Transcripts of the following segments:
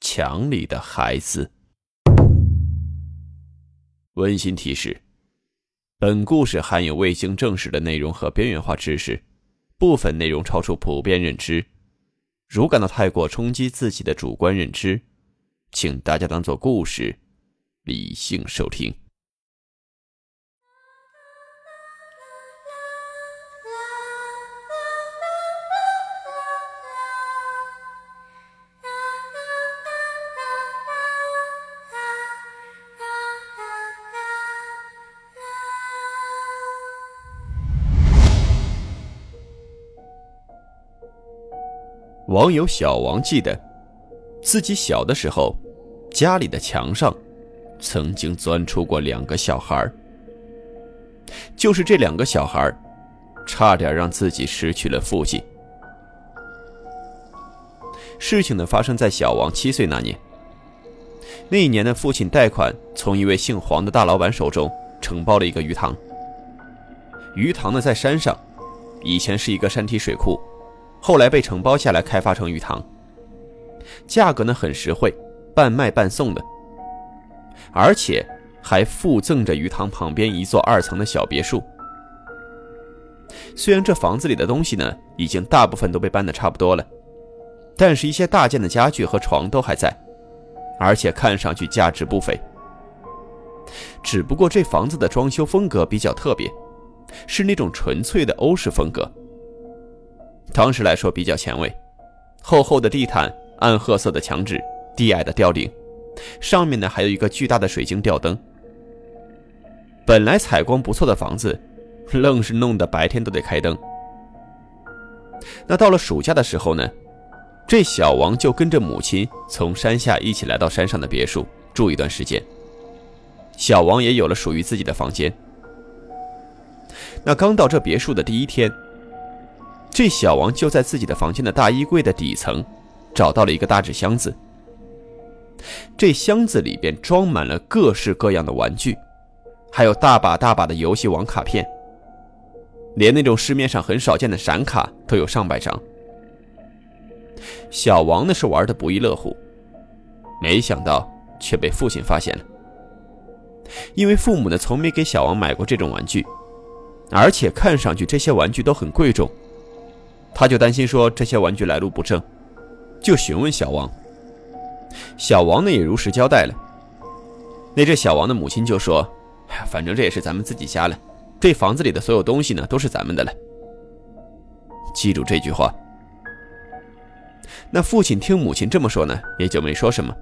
墙里的孩子。温馨提示：本故事含有未经证实的内容和边缘化知识，部分内容超出普遍认知。如感到太过冲击自己的主观认知，请大家当做故事，理性收听。网友小王记得，自己小的时候，家里的墙上曾经钻出过两个小孩就是这两个小孩差点让自己失去了父亲。事情呢发生在小王七岁那年。那一年呢，父亲贷款从一位姓黄的大老板手中承包了一个鱼塘。鱼塘呢在山上，以前是一个山体水库。后来被承包下来开发成鱼塘，价格呢很实惠，半卖半送的，而且还附赠着鱼塘旁边一座二层的小别墅。虽然这房子里的东西呢已经大部分都被搬得差不多了，但是一些大件的家具和床都还在，而且看上去价值不菲。只不过这房子的装修风格比较特别，是那种纯粹的欧式风格。当时来说比较前卫，厚厚的地毯，暗褐色的墙纸，低矮的吊顶，上面呢还有一个巨大的水晶吊灯。本来采光不错的房子，愣是弄得白天都得开灯。那到了暑假的时候呢，这小王就跟着母亲从山下一起来到山上的别墅住一段时间。小王也有了属于自己的房间。那刚到这别墅的第一天。这小王就在自己的房间的大衣柜的底层，找到了一个大纸箱子。这箱子里边装满了各式各样的玩具，还有大把大把的游戏王卡片，连那种市面上很少见的闪卡都有上百张。小王呢是玩的不亦乐乎，没想到却被父亲发现了。因为父母呢从没给小王买过这种玩具，而且看上去这些玩具都很贵重。他就担心说这些玩具来路不正，就询问小王。小王呢也如实交代了。那这小王的母亲就说：“反正这也是咱们自己家了，这房子里的所有东西呢都是咱们的了。”记住这句话。那父亲听母亲这么说呢，也就没说什么。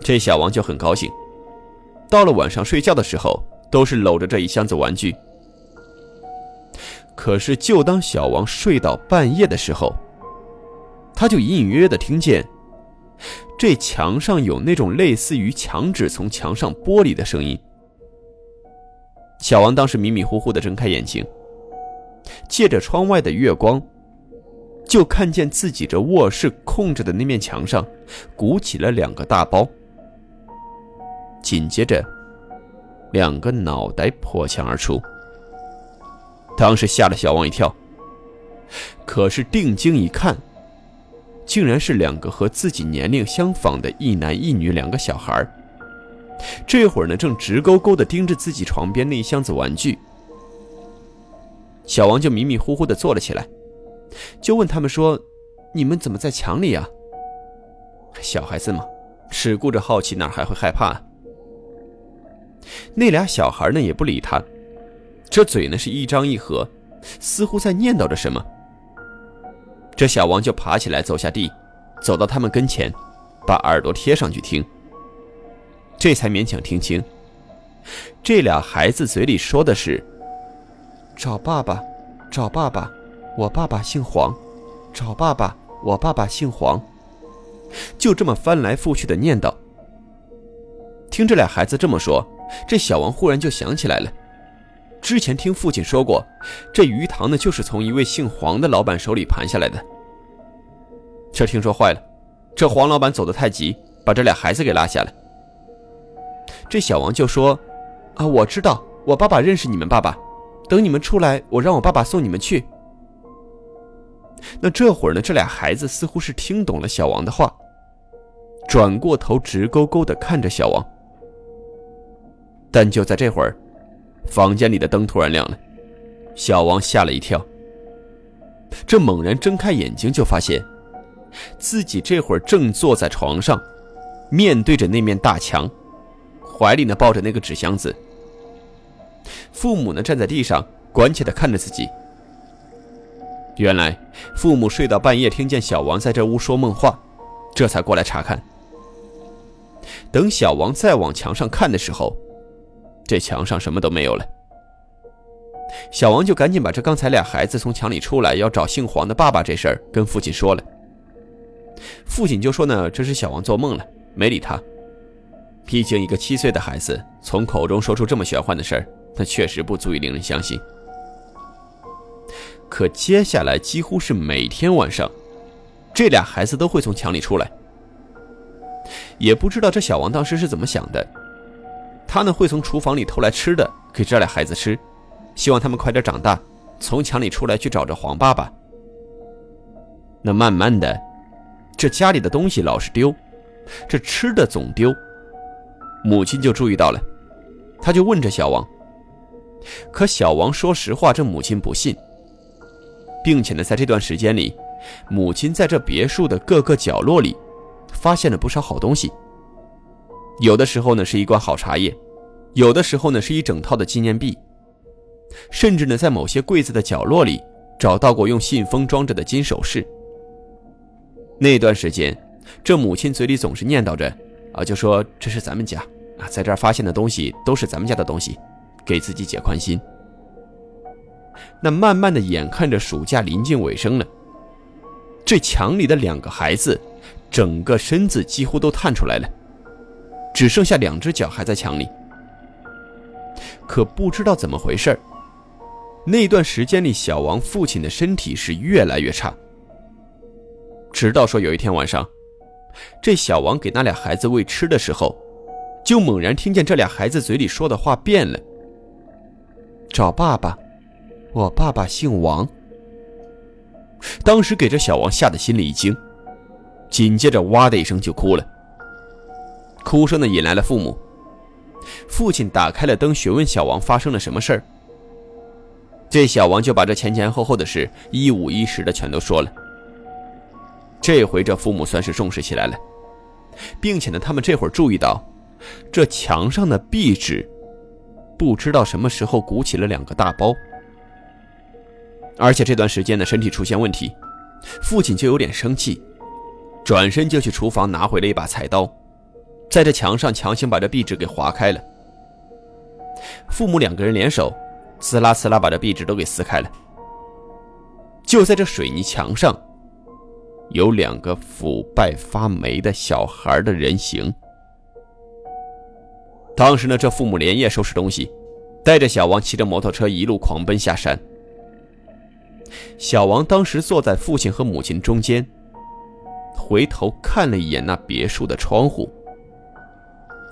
这小王就很高兴。到了晚上睡觉的时候，都是搂着这一箱子玩具。可是，就当小王睡到半夜的时候，他就隐隐约约的听见，这墙上有那种类似于墙纸从墙上剥离的声音。小王当时迷迷糊糊的睁开眼睛，借着窗外的月光，就看见自己这卧室空着的那面墙上，鼓起了两个大包。紧接着，两个脑袋破墙而出。当时吓了小王一跳，可是定睛一看，竟然是两个和自己年龄相仿的一男一女两个小孩这会儿呢，正直勾勾地盯着自己床边那一箱子玩具。小王就迷迷糊糊地坐了起来，就问他们说：“你们怎么在墙里啊？”小孩子嘛，只顾着好奇，哪还会害怕？啊那俩小孩呢，也不理他。这嘴呢是一张一合，似乎在念叨着什么。这小王就爬起来走下地，走到他们跟前，把耳朵贴上去听。这才勉强听清，这俩孩子嘴里说的是：“找爸爸，找爸爸，我爸爸姓黄，找爸爸，我爸爸姓黄。”就这么翻来覆去的念叨。听这俩孩子这么说，这小王忽然就想起来了，之前听父亲说过，这鱼塘呢就是从一位姓黄的老板手里盘下来的。这听说坏了，这黄老板走得太急，把这俩孩子给拉下了。这小王就说：“啊，我知道，我爸爸认识你们爸爸，等你们出来，我让我爸爸送你们去。”那这会儿呢，这俩孩子似乎是听懂了小王的话，转过头直勾勾地看着小王。但就在这会儿，房间里的灯突然亮了，小王吓了一跳。这猛然睁开眼睛，就发现自己这会儿正坐在床上，面对着那面大墙，怀里呢抱着那个纸箱子。父母呢站在地上，关切地看着自己。原来父母睡到半夜，听见小王在这屋说梦话，这才过来查看。等小王再往墙上看的时候，这墙上什么都没有了。小王就赶紧把这刚才俩孩子从墙里出来要找姓黄的爸爸这事儿跟父亲说了。父亲就说呢，这是小王做梦了，没理他。毕竟一个七岁的孩子从口中说出这么玄幻的事儿，那确实不足以令人相信。可接下来几乎是每天晚上，这俩孩子都会从墙里出来。也不知道这小王当时是怎么想的，他呢会从厨房里偷来吃的给这俩孩子吃，希望他们快点长大，从墙里出来去找着黄爸爸。那慢慢的，这家里的东西老是丢，这吃的总丢，母亲就注意到了，他就问这小王。可小王说实话，这母亲不信。并且呢，在这段时间里，母亲在这别墅的各个角落里，发现了不少好东西。有的时候呢是一罐好茶叶，有的时候呢是一整套的纪念币，甚至呢在某些柜子的角落里找到过用信封装着的金首饰。那段时间，这母亲嘴里总是念叨着，啊，就说这是咱们家啊，在这儿发现的东西都是咱们家的东西，给自己解宽心。那慢慢的，眼看着暑假临近尾声了，这墙里的两个孩子，整个身子几乎都探出来了，只剩下两只脚还在墙里。可不知道怎么回事那段时间里，小王父亲的身体是越来越差。直到说有一天晚上，这小王给那俩孩子喂吃的时候，就猛然听见这俩孩子嘴里说的话变了：“找爸爸。”我爸爸姓王，当时给这小王吓得心里一惊，紧接着哇的一声就哭了。哭声呢引来了父母，父亲打开了灯，询问小王发生了什么事儿。这小王就把这前前后后的事一五一十的全都说了。这回这父母算是重视起来了，并且呢，他们这会儿注意到，这墙上的壁纸，不知道什么时候鼓起了两个大包。而且这段时间呢，身体出现问题，父亲就有点生气，转身就去厨房拿回了一把菜刀，在这墙上强行把这壁纸给划开了。父母两个人联手，呲啦呲啦把这壁纸都给撕开了。就在这水泥墙上，有两个腐败发霉的小孩的人形。当时呢，这父母连夜收拾东西，带着小王骑着摩托车一路狂奔下山。小王当时坐在父亲和母亲中间，回头看了一眼那别墅的窗户，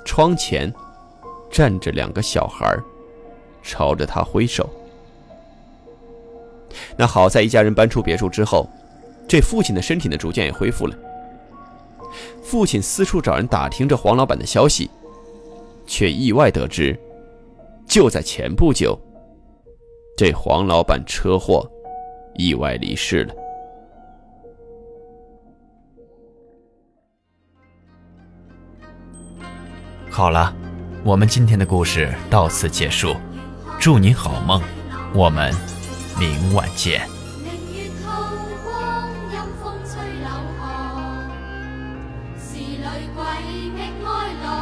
窗前站着两个小孩，朝着他挥手。那好在一家人搬出别墅之后，这父亲的身体呢逐渐也恢复了。父亲四处找人打听着黄老板的消息，却意外得知，就在前不久，这黄老板车祸。意外离世了。好了，我们今天的故事到此结束，祝你好梦，我们明晚见。明月透光，阴风吹柳巷，是女鬼觅哀乐。